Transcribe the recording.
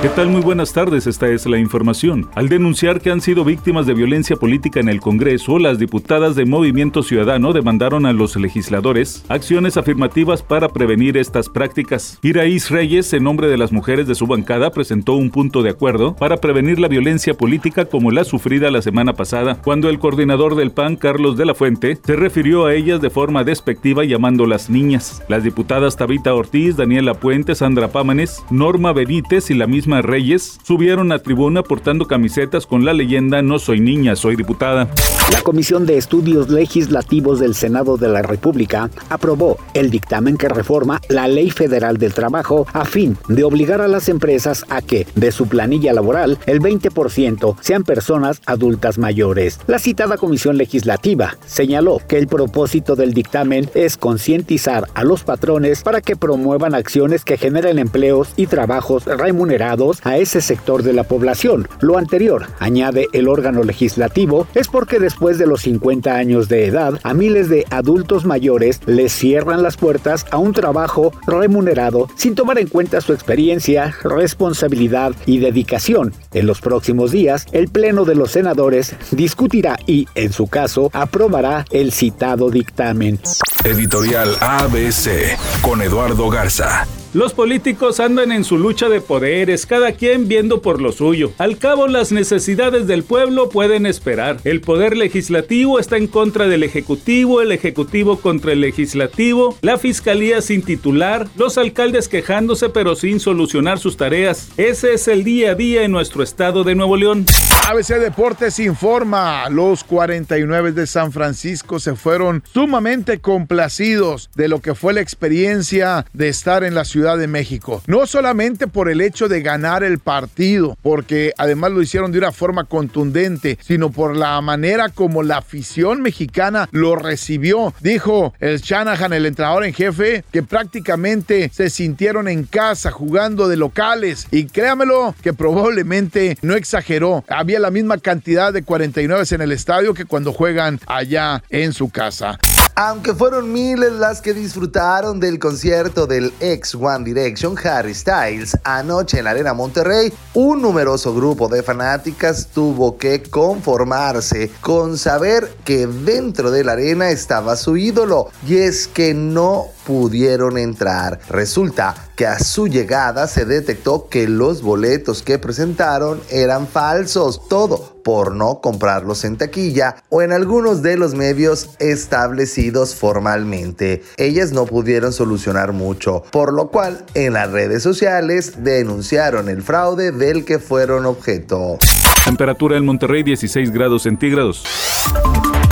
¿Qué tal? Muy buenas tardes, esta es la información. Al denunciar que han sido víctimas de violencia política en el Congreso, las diputadas de Movimiento Ciudadano demandaron a los legisladores acciones afirmativas para prevenir estas prácticas. Iraís Reyes, en nombre de las mujeres de su bancada, presentó un punto de acuerdo para prevenir la violencia política como la sufrida la semana pasada, cuando el coordinador del PAN, Carlos de la Fuente, se refirió a ellas de forma despectiva llamándolas niñas. Las diputadas Tabita Ortiz, Daniela Puente, Sandra Pámanes, Norma Benítez y la misma Reyes subieron a tribuna portando camisetas con la leyenda No soy niña, soy diputada. La Comisión de Estudios Legislativos del Senado de la República aprobó el dictamen que reforma la Ley Federal del Trabajo a fin de obligar a las empresas a que, de su planilla laboral, el 20% sean personas adultas mayores. La citada Comisión Legislativa señaló que el propósito del dictamen es concientizar a los patrones para que promuevan acciones que generen empleos y trabajos remunerados a ese sector de la población. Lo anterior, añade el órgano legislativo, es porque después de los 50 años de edad, a miles de adultos mayores les cierran las puertas a un trabajo remunerado sin tomar en cuenta su experiencia, responsabilidad y dedicación. En los próximos días, el Pleno de los Senadores discutirá y, en su caso, aprobará el citado dictamen. Editorial ABC con Eduardo Garza. Los políticos andan en su lucha de poderes, cada quien viendo por lo suyo. Al cabo, las necesidades del pueblo pueden esperar. El poder legislativo está en contra del ejecutivo, el ejecutivo contra el legislativo, la fiscalía sin titular, los alcaldes quejándose pero sin solucionar sus tareas. Ese es el día a día en nuestro estado de Nuevo León. ABC Deportes informa, los 49 de San Francisco se fueron sumamente complacidos de lo que fue la experiencia de estar en la ciudad De México. No solamente por el hecho de ganar el partido, porque además lo hicieron de una forma contundente, sino por la manera como la afición mexicana lo recibió. Dijo el Shanahan, el entrenador en jefe, que prácticamente se sintieron en casa jugando de locales. Y créamelo que probablemente no exageró. Había la misma cantidad de 49 en el estadio que cuando juegan allá en su casa. Aunque fueron miles las que disfrutaron del concierto del ex One Direction Harry Styles anoche en la Arena Monterrey, un numeroso grupo de fanáticas tuvo que conformarse con saber que dentro de la arena estaba su ídolo. Y es que no pudieron entrar. Resulta que a su llegada se detectó que los boletos que presentaron eran falsos, todo por no comprarlos en taquilla o en algunos de los medios establecidos formalmente. Ellas no pudieron solucionar mucho, por lo cual en las redes sociales denunciaron el fraude del que fueron objeto. Temperatura en Monterrey 16 grados centígrados.